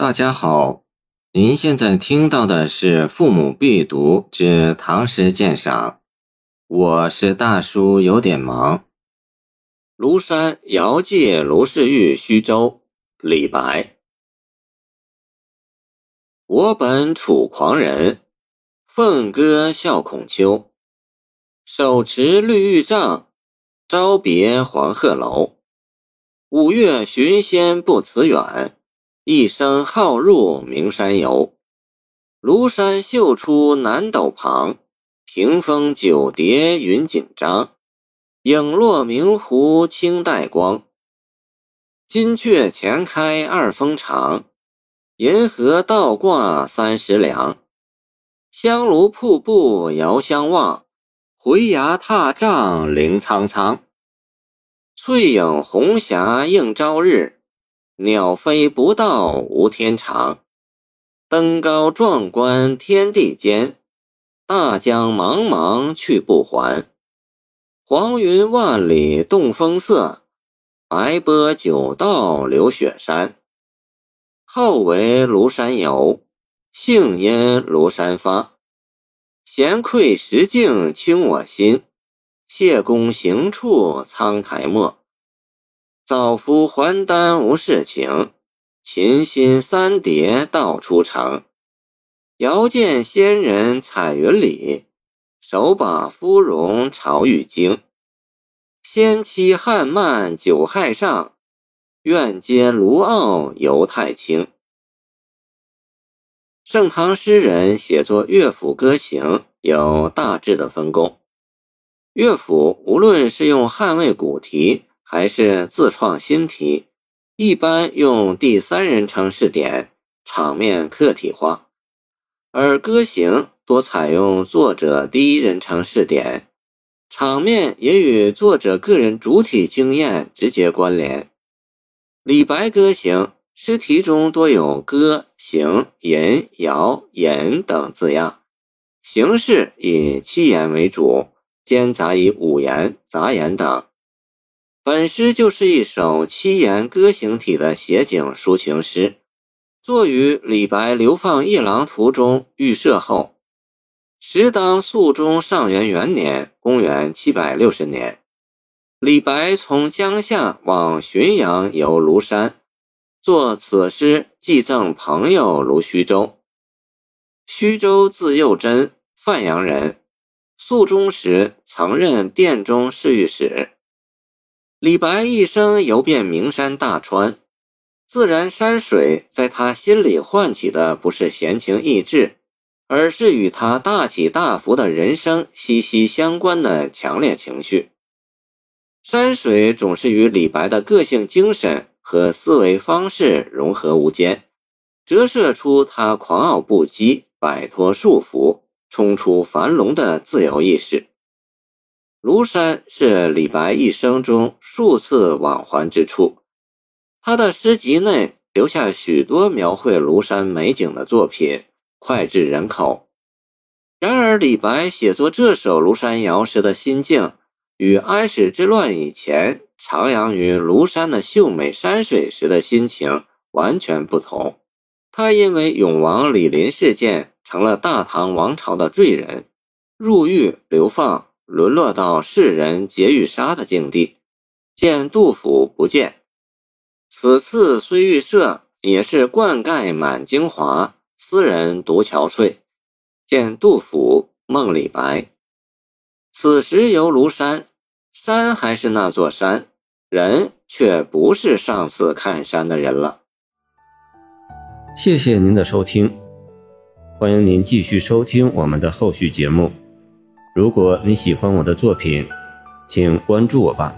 大家好，您现在听到的是《父母必读之唐诗鉴赏》，我是大叔，有点忙。庐山遥寄卢氏玉虚舟，李白。我本楚狂人，凤歌笑孔丘。手持绿玉杖，朝别黄鹤楼。五岳寻仙不辞远。一生好入名山游，庐山秀出南斗旁，屏风九叠云锦张，影落明湖青黛光。金阙前开二峰长，银河倒挂三十梁。香炉瀑布遥相望，回崖踏嶂凌苍苍。翠影红霞映朝日。鸟飞不到无天长，登高壮观天地间，大江茫茫去不还。黄云万里动风色，白波九道流雪山。号为庐山游，幸因庐山发。闲窥石镜清我心，谢公行处苍苔没。早服还丹无事情，琴心三叠道出城。遥见仙人彩云里，手把芙蓉朝玉京。仙妻汉漫酒害上，愿接卢傲游太清。盛唐诗人写作乐府歌行有大致的分工，乐府无论是用汉魏古题。还是自创新题，一般用第三人称试点，场面客体化；而歌行多采用作者第一人称试点，场面也与作者个人主体经验直接关联。李白歌行诗题中多有歌、行、吟、谣、言等字样，形式以七言为主，兼杂以五言、杂言等。本诗就是一首七言歌行体的写景抒情诗，作于李白流放夜郎途中遇赦后。时当肃宗上元元年（公元760年），李白从江夏往浔阳游庐山，作此诗寄赠朋友卢虚舟。虚舟字幼真，范阳人，肃宗时曾任殿中侍御史。李白一生游遍名山大川，自然山水在他心里唤起的不是闲情逸致，而是与他大起大伏的人生息息相关的强烈情绪。山水总是与李白的个性精神和思维方式融合无间，折射出他狂傲不羁、摆脱束缚、冲出樊笼的自由意识。庐山是李白一生中数次往还之处，他的诗集内留下许多描绘庐山美景的作品，脍炙人口。然而，李白写作这首《庐山谣》时的心境，与安史之乱以前徜徉于庐山的秀美山水时的心情完全不同。他因为永王李璘事件，成了大唐王朝的罪人，入狱流放。沦落到世人劫欲杀的境地，见杜甫不见。此次虽遇赦，也是灌溉满京华，斯人独憔悴。见杜甫《梦李白》。此时游庐山，山还是那座山，人却不是上次看山的人了。谢谢您的收听，欢迎您继续收听我们的后续节目。如果你喜欢我的作品，请关注我吧。